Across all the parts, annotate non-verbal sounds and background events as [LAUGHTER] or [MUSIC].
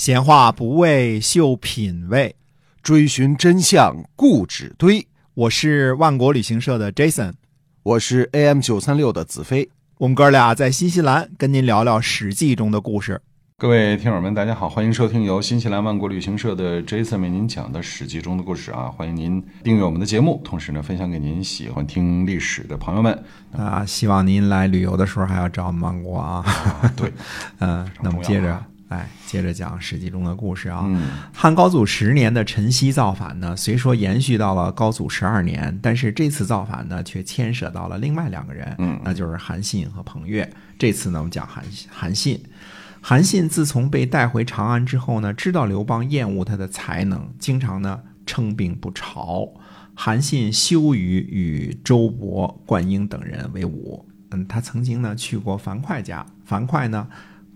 闲话不为秀品味，追寻真相固执堆。我是万国旅行社的 Jason，我是 AM 九三六的子飞。我们哥俩在新西兰跟您聊聊《史记》中的故事。各位听友们，大家好，欢迎收听由新西兰万国旅行社的 Jason 为您讲的《史记》中的故事啊！欢迎您订阅我们的节目，同时呢，分享给您喜欢听历史的朋友们啊！希望您来旅游的时候还要找我们万国啊！[LAUGHS] 对，[LAUGHS] 嗯，那么接着，哎，接着讲《史记》中的故事啊。嗯，汉高祖十年的陈豨造反呢，虽说延续到了高祖十二年，但是这次造反呢，却牵涉到了另外两个人，嗯，那就是韩信和彭越。这次呢，我们讲韩韩信。韩信自从被带回长安之后呢，知道刘邦厌恶他的才能，经常呢称病不朝。韩信羞于与周勃、灌婴等人为伍。嗯，他曾经呢去过樊哙家，樊哙呢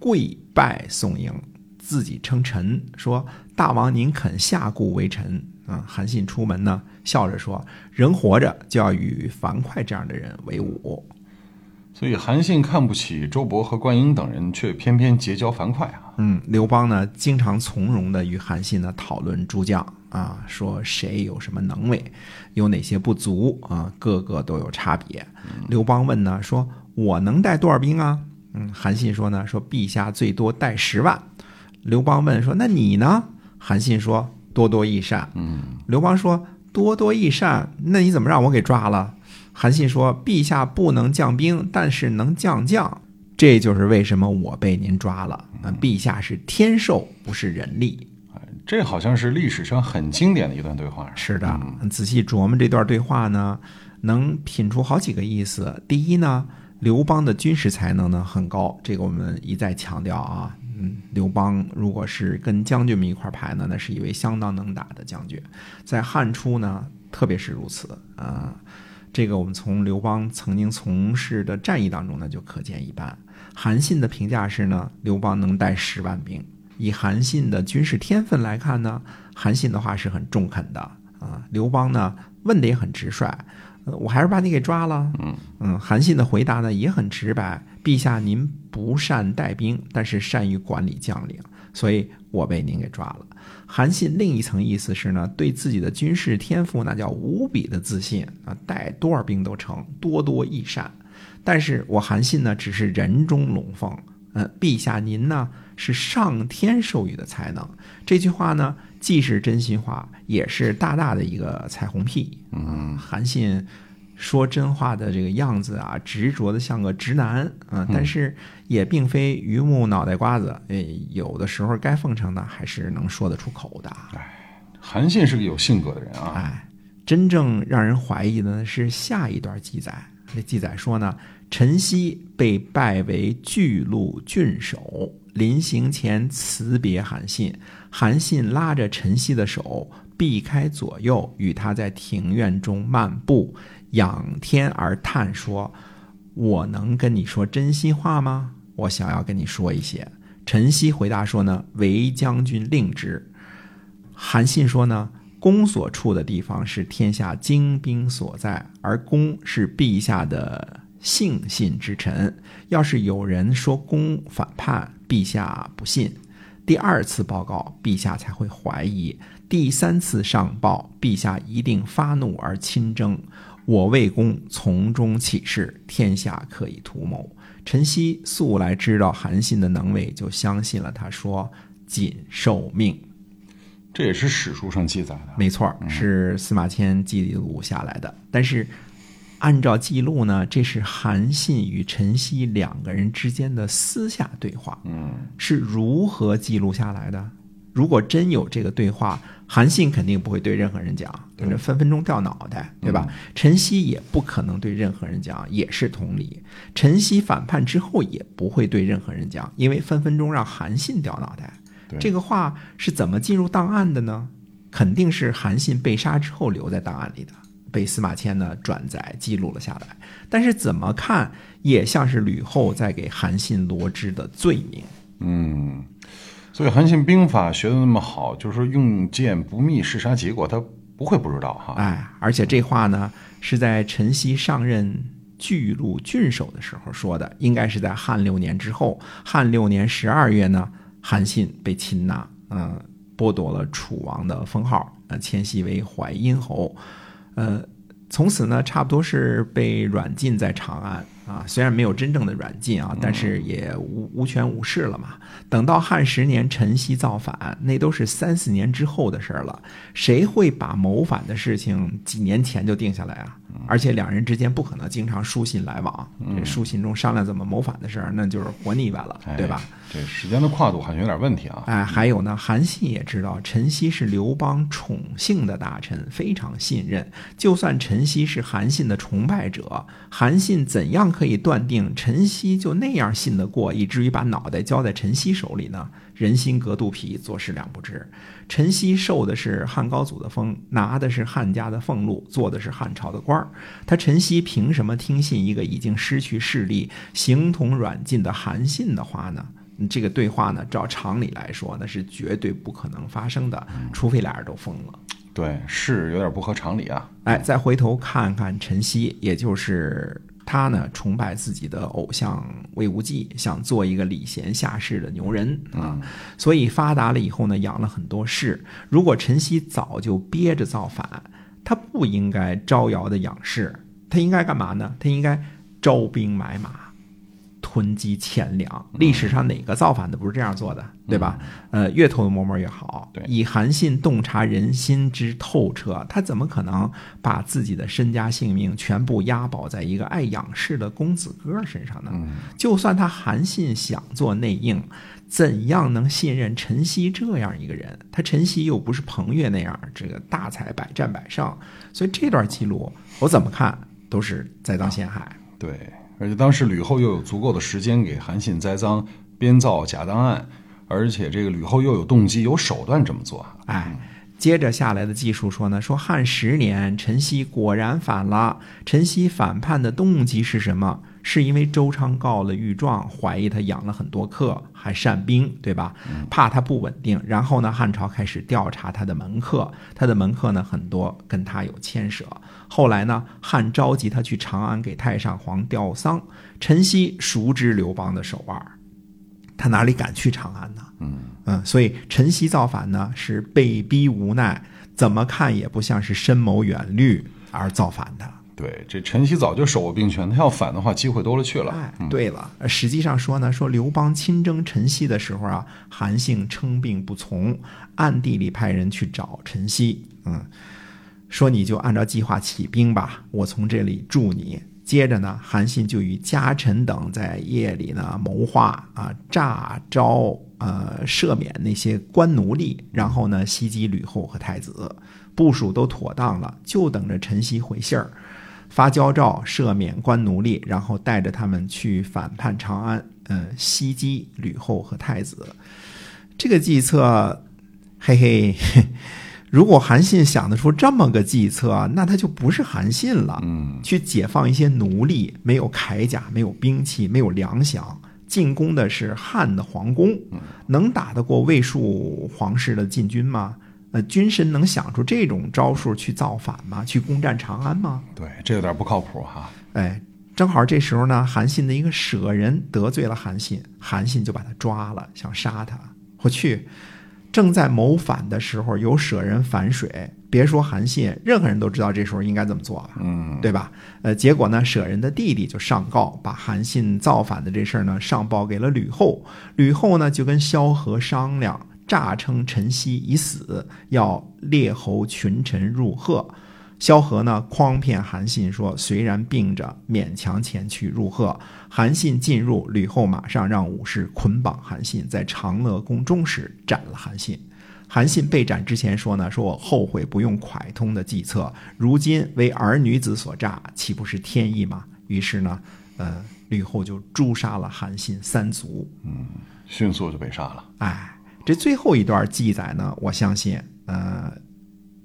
跪拜送迎，自己称臣，说：“大王您肯下顾为臣？”啊，韩信出门呢，笑着说：“人活着就要与樊哙这样的人为伍。”所以韩信看不起周勃和灌婴等人，却偏偏结交樊哙啊。嗯，刘邦呢，经常从容的与韩信呢讨论诸将啊，说谁有什么能为，有哪些不足啊，个个都有差别。刘邦问呢，说我能带多少兵啊？嗯，韩信说呢，说陛下最多带十万。刘邦问说，那你呢？韩信说多多益善。嗯，刘邦说多多益善，那你怎么让我给抓了？韩信说：“陛下不能降兵，但是能降将，这就是为什么我被您抓了。那，陛下是天授，不是人力。这好像是历史上很经典的一段对话。是的，仔细琢磨这段对话呢，能品出好几个意思。第一呢，刘邦的军事才能呢很高，这个我们一再强调啊。嗯，刘邦如果是跟将军们一块儿排呢，那是一位相当能打的将军，在汉初呢，特别是如此啊。”这个我们从刘邦曾经从事的战役当中呢就可见一斑。韩信的评价是呢，刘邦能带十万兵。以韩信的军事天分来看呢，韩信的话是很中肯的啊。刘邦呢问的也很直率，我还是把你给抓了。嗯嗯，韩信的回答呢也很直白，陛下您不善带兵，但是善于管理将领，所以我被您给抓了。韩信另一层意思是呢，对自己的军事天赋那叫无比的自信啊，带多少兵都成，多多益善。但是我韩信呢，只是人中龙凤。嗯，陛下您呢是上天授予的才能。这句话呢，既是真心话，也是大大的一个彩虹屁。嗯，韩信。说真话的这个样子啊，执着的像个直男啊，但是也并非榆木脑袋瓜子，哎，有的时候该奉承的还是能说得出口的。哎，韩信是个有性格的人啊。哎，真正让人怀疑的呢是下一段记载，那记载说呢，陈豨被拜为巨鹿郡守，临行前辞别韩信，韩信拉着陈豨的手，避开左右，与他在庭院中漫步。仰天而叹说：“我能跟你说真心话吗？我想要跟你说一些。”陈豨回答说：“呢，韦将军令之。”韩信说：“呢，公所处的地方是天下精兵所在，而公是陛下的信信之臣。要是有人说公反叛，陛下不信，第二次报告，陛下才会怀疑；第三次上报，陛下一定发怒而亲征。”我为公从中起事，天下可以图谋。陈曦素来知道韩信的能为，就相信了他说：“谨受命。”这也是史书上记载的，没错，是司马迁记录下来的。但是，按照记录呢，这是韩信与陈曦两个人之间的私下对话。嗯，是如何记录下来的？如果真有这个对话，韩信肯定不会对任何人讲，这分分钟掉脑袋，对吧？陈曦也不可能对任何人讲，也是同理。陈曦反叛之后也不会对任何人讲，因为分分钟让韩信掉脑袋。这个话是怎么进入档案的呢？肯定是韩信被杀之后留在档案里的，被司马迁呢转载记录了下来。但是怎么看也像是吕后在给韩信罗织的罪名。嗯。所以韩信兵法学的那么好，就是说用剑不密是啥结果，他不会不知道哈。哎，而且这话呢是在陈豨上任巨鹿郡守的时候说的，应该是在汉六年之后。汉六年十二月呢，韩信被擒拿嗯，剥夺了楚王的封号，呃，迁徙为淮阴侯，呃，从此呢，差不多是被软禁在长安。啊，虽然没有真正的软禁啊，但是也无无权无势了嘛。等到汉十年陈豨造反，那都是三四年之后的事儿了。谁会把谋反的事情几年前就定下来啊？而且两人之间不可能经常书信来往，这书信中商量怎么谋反的事儿，那就是活腻歪了，对吧？这时间的跨度好像有点问题啊。哎，还有呢，韩信也知道陈豨是刘邦宠幸的大臣，非常信任。就算陈豨是韩信的崇拜者，韩信怎样可以断定陈曦就那样信得过，以至于把脑袋交在陈曦手里呢？人心隔肚皮，做事两不知。陈曦受的是汉高祖的封，拿的是汉家的俸禄，做的是汉朝的官儿。他陈曦凭什么听信一个已经失去势力、形同软禁的韩信的话呢？这个对话呢，照常理来说，那是绝对不可能发生的，除非俩人都疯了。对，是有点不合常理啊。哎，再回头看看陈曦，也就是。他呢，崇拜自己的偶像魏无忌，想做一个礼贤下士的牛人啊，所以发达了以后呢，养了很多士。如果陈豨早就憋着造反，他不应该招摇的养士，他应该干嘛呢？他应该招兵买马。囤积钱粮，历史上哪个造反的不是这样做的，对吧？呃，越偷偷摸摸越好。对，以韩信洞察人心之透彻，他怎么可能把自己的身家性命全部押宝在一个爱仰视的公子哥身上呢？就算他韩信想做内应，怎样能信任陈曦这样一个人？他陈曦又不是彭越那样这个大才百战百胜，所以这段记录我怎么看都是栽赃陷害。对。而且当时吕后又有足够的时间给韩信栽赃、编造假档案，而且这个吕后又有动机、有手段这么做。哎，接着下来的技术说呢，说汉十年，陈豨果然反了。陈豨反叛的动机是什么？是因为周昌告了御状，怀疑他养了很多客，还善兵，对吧？怕他不稳定。然后呢，汉朝开始调查他的门客，他的门客呢很多跟他有牵涉。后来呢，汉召集他去长安给太上皇吊丧。陈豨熟知刘邦的手腕，他哪里敢去长安呢？嗯嗯，所以陈豨造反呢是被逼无奈，怎么看也不像是深谋远虑而造反的。对，这陈豨早就手握兵权，他要反的话，机会多了去了。哎，对了，实际上说呢，说刘邦亲征陈豨的时候啊，韩信称病不从，暗地里派人去找陈豨，嗯，说你就按照计划起兵吧，我从这里助你。接着呢，韩信就与家臣等在夜里呢谋划啊，诈招呃赦免那些官奴隶，然后呢袭击吕后和太子，部署都妥当了，就等着陈豨回信儿。发交诏赦免官奴隶，然后带着他们去反叛长安，呃，袭击吕后和太子。这个计策，嘿嘿，[LAUGHS] 如果韩信想得出这么个计策，那他就不是韩信了。嗯，去解放一些奴隶，没有铠甲，没有兵器，没有粮饷，进攻的是汉的皇宫，能打得过魏蜀皇室的禁军吗？呃，军神能想出这种招数去造反吗？去攻占长安吗？对，这有点不靠谱哈。哎，正好这时候呢，韩信的一个舍人得罪了韩信，韩信就把他抓了，想杀他。我去，正在谋反的时候，有舍人反水，别说韩信，任何人都知道这时候应该怎么做了，嗯，对吧？呃，结果呢，舍人的弟弟就上告，把韩信造反的这事儿呢上报给了吕后，吕后呢就跟萧何商量。诈称陈豨已死，要列侯群臣入贺。萧何呢，诓骗韩信说，虽然病着，勉强前去入贺。韩信进入，吕后马上让武士捆绑韩信，在长乐宫中时斩了韩信。韩信被斩之前说呢，说我后悔不用蒯通的计策，如今为儿女子所诈，岂不是天意吗？于是呢，呃，吕后就诛杀了韩信三族。嗯，迅速就被杀了。哎。这最后一段记载呢，我相信，呃，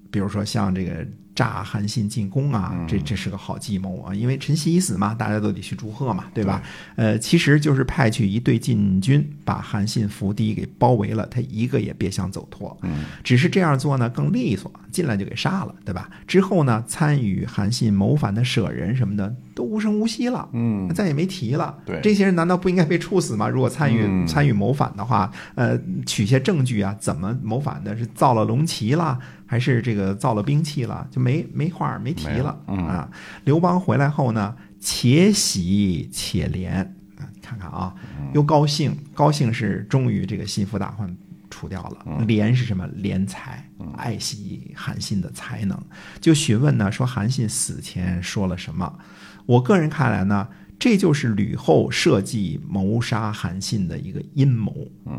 比如说像这个诈韩信进宫啊，这这是个好计谋啊，因为陈曦已死嘛，大家都得去祝贺嘛，对吧？呃，其实就是派去一队禁军，把韩信府邸给包围了，他一个也别想走脱。嗯，只是这样做呢更利索，进来就给杀了，对吧？之后呢，参与韩信谋反的舍人什么的都无声无息了，嗯，再也没提了。对这些人难道不应该被处死吗？如果参与、嗯参与谋反的话，呃，取些证据啊，怎么谋反的？是造了龙旗啦，还是这个造了兵器了？就没没话儿没提了啊。刘邦回来后呢，且喜且怜啊，你看看啊，嗯又高兴，高兴是终于这个心腹大患除掉了，嗯怜是什么？怜才，爱惜韩信的才能，就询问呢，说韩信死前说了什么？我个人看来呢，这就是吕后设计谋杀韩信的一个阴谋。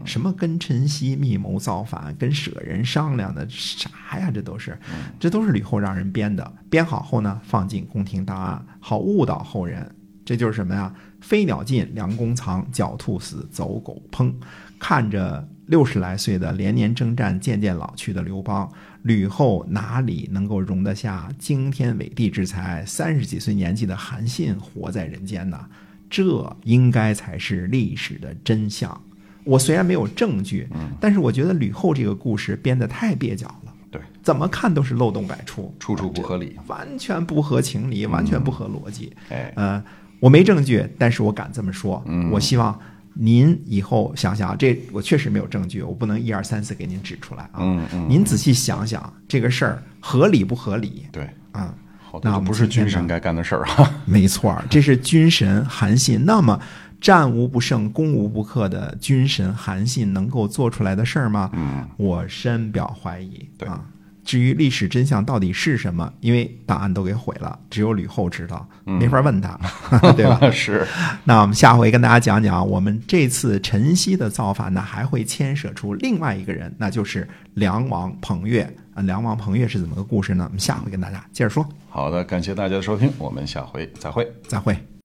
什么跟陈豨密谋造反，跟舍人商量的啥呀？这都是，这都是吕后让人编的。编好后呢，放进宫廷档案，好误导后人。这就是什么呀？飞鸟尽，良弓藏；狡兔死，走狗烹。看着六十来岁的连年征战、渐渐老去的刘邦，吕后哪里能够容得下惊天伟地之才？三十几岁年纪的韩信活在人间呢？这应该才是历史的真相。我虽然没有证据，但是我觉得吕后这个故事编得太蹩脚了，对，怎么看都是漏洞百出，处处不合理。完全不合情理，完全不合逻辑。哎，呃，我没证据，但是我敢这么说。嗯我希望您以后想想，这我确实没有证据，我不能一二三四给您指出来啊。嗯嗯，您仔细想想这个事儿合理不合理对，啊？好那不是今天呢君神该干的事儿啊。[LAUGHS] [LAUGHS] 没错儿，这是军神韩信。那么战无不胜、攻无不克的军神韩信能够做出来的事儿吗？嗯，我深表怀疑。对啊，至于历史真相到底是什么，因为档案都给毁了，只有吕后知道，没法问他，[LAUGHS] 对吧？[LAUGHS] 是，那我们下回跟大家讲讲，我们这次陈曦的造反呢，还会牵涉出另外一个人，那就是梁王彭越。啊，梁王彭越是怎么个故事呢？我们下回跟大家接着说，好的，感谢大家的收听，我们下回再会。再会。